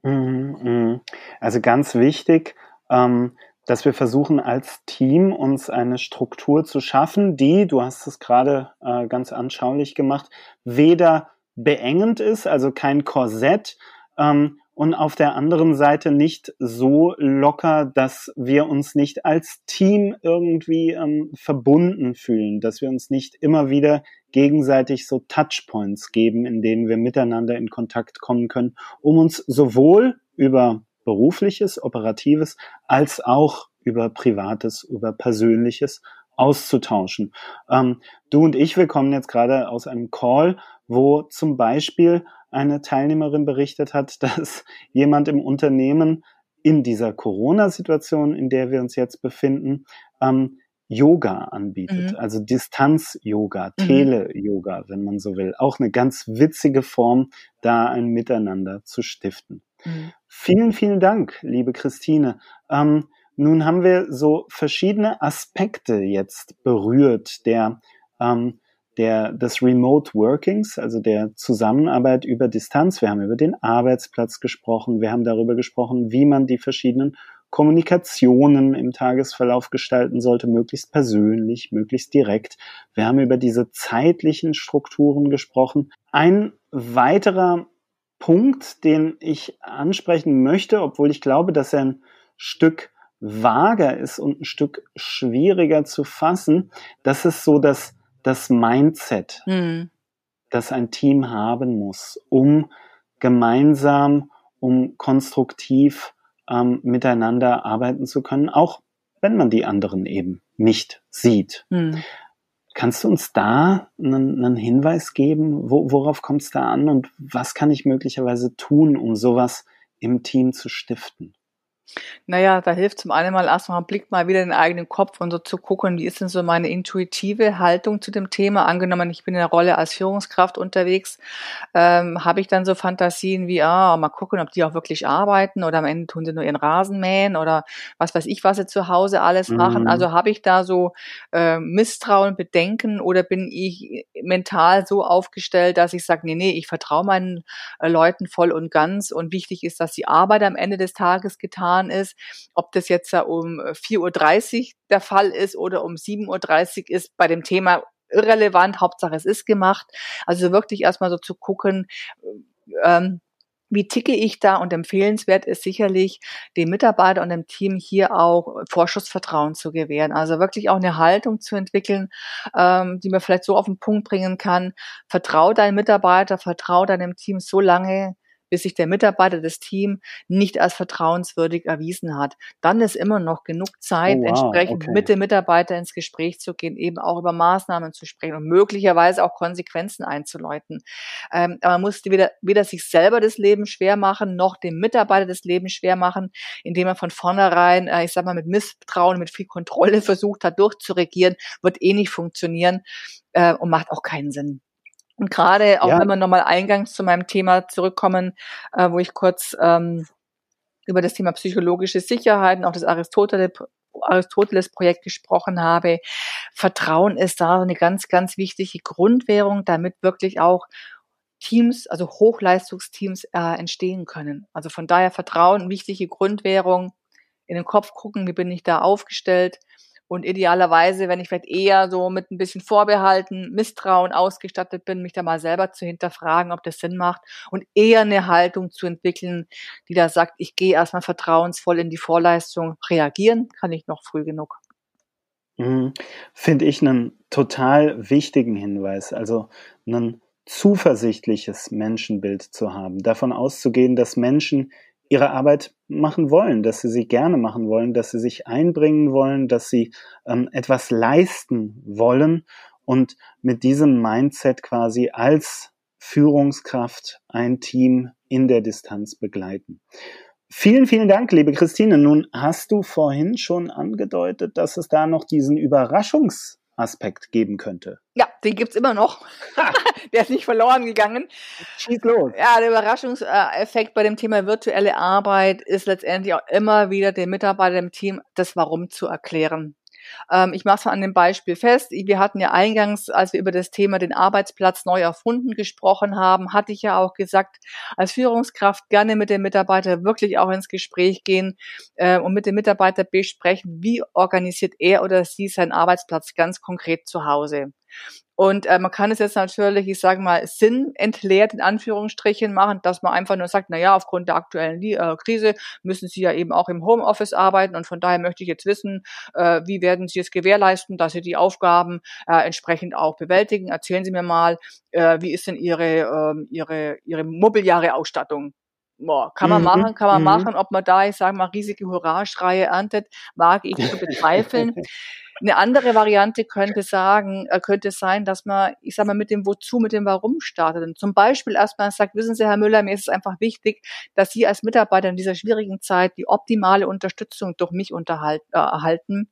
Mhm, mhm. Also ganz wichtig, ähm, dass wir versuchen als Team uns eine Struktur zu schaffen, die, du hast es gerade äh, ganz anschaulich gemacht, weder beengend ist, also kein Korsett, ähm, und auf der anderen Seite nicht so locker, dass wir uns nicht als Team irgendwie ähm, verbunden fühlen, dass wir uns nicht immer wieder gegenseitig so Touchpoints geben, in denen wir miteinander in Kontakt kommen können, um uns sowohl über berufliches, operatives, als auch über privates, über persönliches auszutauschen. Ähm, du und ich, wir kommen jetzt gerade aus einem Call, wo zum Beispiel eine Teilnehmerin berichtet hat, dass jemand im Unternehmen in dieser Corona-Situation, in der wir uns jetzt befinden, ähm, Yoga anbietet, mhm. also Distanz-Yoga, mhm. Tele-Yoga, wenn man so will. Auch eine ganz witzige Form, da ein Miteinander zu stiften. Mhm. Vielen, vielen Dank, liebe Christine. Ähm, nun haben wir so verschiedene Aspekte jetzt berührt der ähm, der, des Remote Workings, also der Zusammenarbeit über Distanz. Wir haben über den Arbeitsplatz gesprochen. Wir haben darüber gesprochen, wie man die verschiedenen Kommunikationen im Tagesverlauf gestalten sollte, möglichst persönlich, möglichst direkt. Wir haben über diese zeitlichen Strukturen gesprochen. Ein weiterer Punkt, den ich ansprechen möchte, obwohl ich glaube, dass er ein Stück vager ist und ein Stück schwieriger zu fassen, das ist so das das Mindset, mhm. das ein Team haben muss, um gemeinsam, um konstruktiv ähm, miteinander arbeiten zu können, auch wenn man die anderen eben nicht sieht. Mhm. Kannst du uns da einen, einen Hinweis geben? Wo, worauf kommt es da an und was kann ich möglicherweise tun, um sowas im Team zu stiften? Naja, da hilft zum einen mal erstmal einen Blick mal wieder in den eigenen Kopf und so zu gucken, wie ist denn so meine intuitive Haltung zu dem Thema. Angenommen, ich bin in der Rolle als Führungskraft unterwegs, ähm, habe ich dann so Fantasien wie, ah, mal gucken, ob die auch wirklich arbeiten oder am Ende tun sie nur ihren Rasen mähen oder was weiß ich, was sie zu Hause alles machen. Mhm. Also habe ich da so äh, Misstrauen, Bedenken oder bin ich mental so aufgestellt, dass ich sage, nee, nee, ich vertraue meinen äh, Leuten voll und ganz und wichtig ist, dass die Arbeit am Ende des Tages getan gefahren ist. Ob das jetzt um 4.30 Uhr der Fall ist oder um 7.30 Uhr ist bei dem Thema irrelevant. Hauptsache es ist gemacht. Also wirklich erstmal so zu gucken, ähm, wie ticke ich da? Und empfehlenswert ist sicherlich, dem Mitarbeiter und dem Team hier auch Vorschussvertrauen zu gewähren. Also wirklich auch eine Haltung zu entwickeln, ähm, die man vielleicht so auf den Punkt bringen kann. Vertrau deinem Mitarbeiter, vertrau deinem Team so lange, bis sich der Mitarbeiter des Teams nicht als vertrauenswürdig erwiesen hat. Dann ist immer noch genug Zeit, oh, wow, entsprechend okay. mit dem Mitarbeiter ins Gespräch zu gehen, eben auch über Maßnahmen zu sprechen und möglicherweise auch Konsequenzen einzuläuten. Ähm, aber man muss weder, weder sich selber das Leben schwer machen, noch dem Mitarbeiter das Leben schwer machen, indem man von vornherein, äh, ich sag mal, mit Misstrauen, mit viel Kontrolle versucht hat, durchzuregieren, wird eh nicht funktionieren äh, und macht auch keinen Sinn. Und gerade auch ja. wenn wir nochmal eingangs zu meinem Thema zurückkommen, äh, wo ich kurz ähm, über das Thema psychologische Sicherheit und auch das Aristoteles Aristoteles-Projekt gesprochen habe. Vertrauen ist da eine ganz, ganz wichtige Grundwährung, damit wirklich auch Teams, also Hochleistungsteams äh, entstehen können. Also von daher Vertrauen, wichtige Grundwährung, in den Kopf gucken, wie bin ich da aufgestellt, und idealerweise, wenn ich vielleicht eher so mit ein bisschen Vorbehalten, Misstrauen ausgestattet bin, mich da mal selber zu hinterfragen, ob das Sinn macht und eher eine Haltung zu entwickeln, die da sagt, ich gehe erstmal vertrauensvoll in die Vorleistung. Reagieren kann ich noch früh genug. Mhm. Finde ich einen total wichtigen Hinweis. Also ein zuversichtliches Menschenbild zu haben, davon auszugehen, dass Menschen ihre Arbeit machen wollen, dass sie sie gerne machen wollen, dass sie sich einbringen wollen, dass sie ähm, etwas leisten wollen und mit diesem Mindset quasi als Führungskraft ein Team in der Distanz begleiten. Vielen, vielen Dank, liebe Christine. Nun hast du vorhin schon angedeutet, dass es da noch diesen Überraschungs Aspekt geben könnte. Ja, den gibt's immer noch. der ist nicht verloren gegangen. Schieß los. Ja, der Überraschungseffekt bei dem Thema virtuelle Arbeit ist letztendlich auch immer wieder dem Mitarbeiter im Team das Warum zu erklären. Ähm, ich mache es an dem Beispiel fest. Wir hatten ja eingangs, als wir über das Thema den Arbeitsplatz neu erfunden gesprochen haben, hatte ich ja auch gesagt, als Führungskraft gerne mit dem Mitarbeiter wirklich auch ins Gespräch gehen äh, und mit dem Mitarbeiter besprechen, wie organisiert er oder sie seinen Arbeitsplatz ganz konkret zu Hause. Und äh, man kann es jetzt natürlich, ich sage mal, sinnentleert in Anführungsstrichen machen, dass man einfach nur sagt, na ja, aufgrund der aktuellen äh, Krise müssen Sie ja eben auch im Homeoffice arbeiten und von daher möchte ich jetzt wissen, äh, wie werden Sie es gewährleisten, dass Sie die Aufgaben äh, entsprechend auch bewältigen. Erzählen Sie mir mal, äh, wie ist denn Ihre äh, Ihre Ihre mobiliare Ausstattung? Boah, kann man mhm. machen, kann man mhm. machen. Ob man da, ich sage mal, riesige Hurra-Schreie erntet, wage ich zu bezweifeln. Eine andere Variante könnte sagen, äh, könnte sein, dass man, ich sag mal, mit dem Wozu, mit dem Warum startet. Und zum Beispiel erstmal sagt, wissen Sie, Herr Müller, mir ist es einfach wichtig, dass Sie als Mitarbeiter in dieser schwierigen Zeit die optimale Unterstützung durch mich unterhalten, äh, erhalten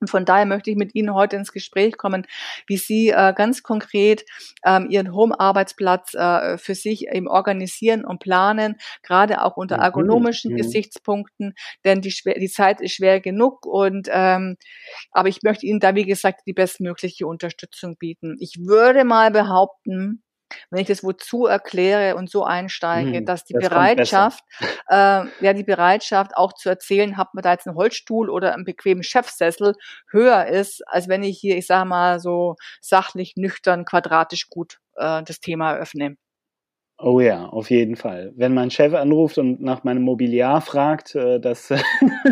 und von daher möchte ich mit Ihnen heute ins Gespräch kommen, wie Sie äh, ganz konkret ähm, Ihren Home-Arbeitsplatz äh, für sich eben organisieren und planen, gerade auch unter ergonomischen mhm. Gesichtspunkten, denn die, die Zeit ist schwer genug und ähm, aber ich möchte Ihnen da, wie gesagt, die bestmögliche Unterstützung bieten. Ich würde mal behaupten, wenn ich das wozu erkläre und so einsteige, hm, dass die das Bereitschaft, äh, ja die Bereitschaft auch zu erzählen, hat man da jetzt einen Holzstuhl oder einen bequemen Chefsessel höher ist, als wenn ich hier, ich sage mal so sachlich, nüchtern, quadratisch gut äh, das Thema eröffne. Oh ja, auf jeden Fall. Wenn mein Chef anruft und nach meinem Mobiliar fragt, äh, das,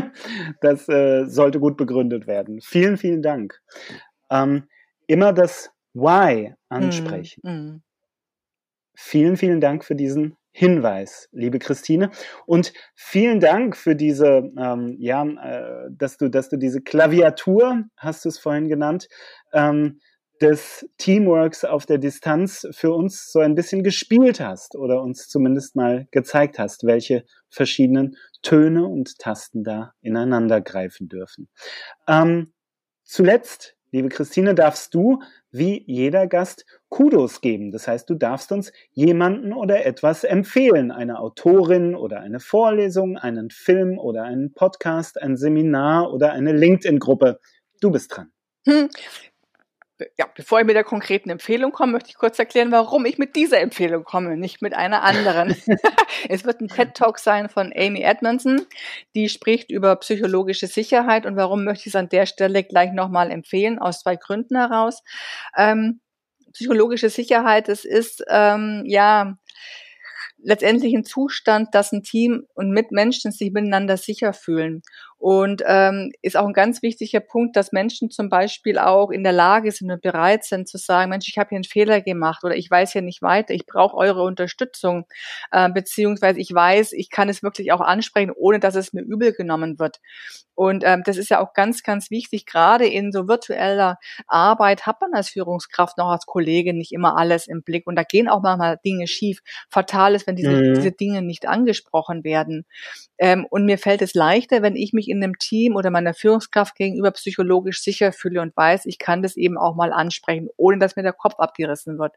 das äh, sollte gut begründet werden. Vielen, vielen Dank. Ähm, immer das Why hm, ansprechen. Mm, mm. Vielen, vielen Dank für diesen Hinweis, liebe Christine. Und vielen Dank für diese, ähm, ja, äh, dass du, dass du diese Klaviatur, hast du es vorhin genannt, ähm, des Teamworks auf der Distanz für uns so ein bisschen gespielt hast oder uns zumindest mal gezeigt hast, welche verschiedenen Töne und Tasten da ineinander greifen dürfen. Ähm, zuletzt, liebe Christine, darfst du wie jeder Gast Kudos geben. Das heißt, du darfst uns jemanden oder etwas empfehlen. Eine Autorin oder eine Vorlesung, einen Film oder einen Podcast, ein Seminar oder eine LinkedIn-Gruppe. Du bist dran. Hm ja, bevor ich mit der konkreten Empfehlung komme, möchte ich kurz erklären, warum ich mit dieser Empfehlung komme, nicht mit einer anderen. es wird ein TED Talk sein von Amy Edmondson, die spricht über psychologische Sicherheit und warum möchte ich es an der Stelle gleich nochmal empfehlen, aus zwei Gründen heraus. Ähm, psychologische Sicherheit, es ist, ähm, ja, letztendlich ein Zustand, dass ein Team und Mitmenschen sich miteinander sicher fühlen. Und ähm, ist auch ein ganz wichtiger Punkt, dass Menschen zum Beispiel auch in der Lage sind und bereit sind zu sagen, Mensch, ich habe hier einen Fehler gemacht oder ich weiß hier nicht weiter, ich brauche eure Unterstützung, äh, beziehungsweise ich weiß, ich kann es wirklich auch ansprechen, ohne dass es mir übel genommen wird. Und ähm, das ist ja auch ganz, ganz wichtig. Gerade in so virtueller Arbeit hat man als Führungskraft noch als Kollege nicht immer alles im Blick. Und da gehen auch manchmal Dinge schief. Fatal ist, wenn diese, mhm. diese Dinge nicht angesprochen werden. Ähm, und mir fällt es leichter, wenn ich mich in einem Team oder meiner Führungskraft gegenüber psychologisch sicher fühle und weiß, ich kann das eben auch mal ansprechen, ohne dass mir der Kopf abgerissen wird.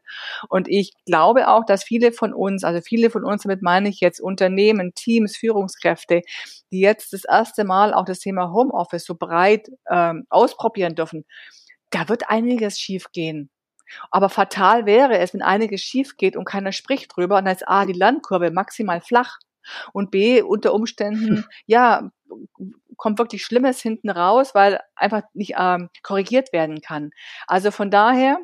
Und ich glaube auch, dass viele von uns, also viele von uns, damit meine ich jetzt Unternehmen, Teams, Führungskräfte, die jetzt das erste Mal auch das Thema Homeoffice so breit ähm, ausprobieren dürfen, da wird einiges schiefgehen. Aber fatal wäre es, wenn einiges schief geht und keiner spricht drüber und dann ist A, die Landkurve maximal flach und B, unter Umständen, ja, kommt wirklich Schlimmes hinten raus, weil einfach nicht ähm, korrigiert werden kann. Also von daher,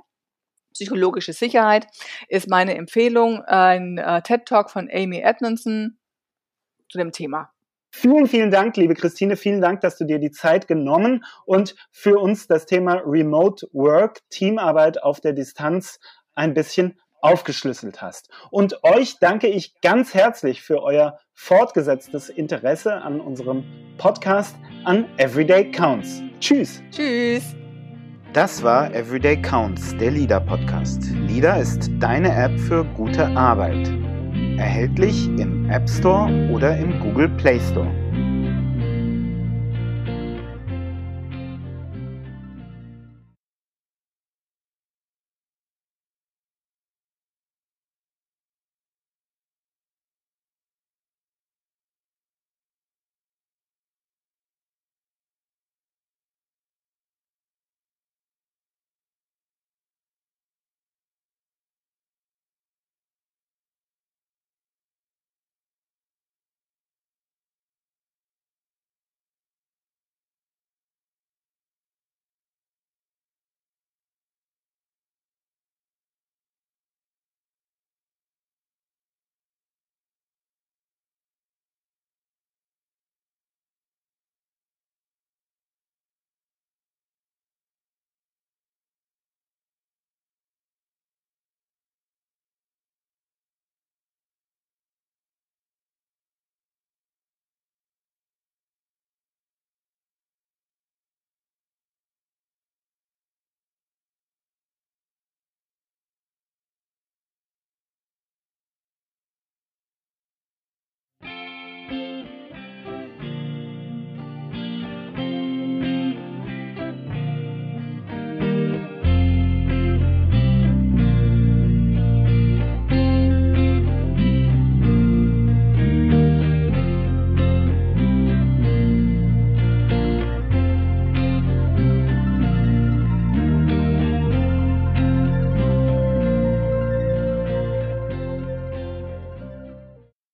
psychologische Sicherheit ist meine Empfehlung, ein äh, TED-Talk von Amy Edmondson zu dem Thema. Vielen, vielen Dank, liebe Christine. Vielen Dank, dass du dir die Zeit genommen und für uns das Thema Remote Work, Teamarbeit auf der Distanz ein bisschen aufgeschlüsselt hast. Und euch danke ich ganz herzlich für euer fortgesetztes Interesse an unserem Podcast an Everyday Counts. Tschüss. Tschüss. Das war Everyday Counts, der LIDA Podcast. LIDA ist deine App für gute Arbeit. Erhältlich im App Store oder im Google Play Store.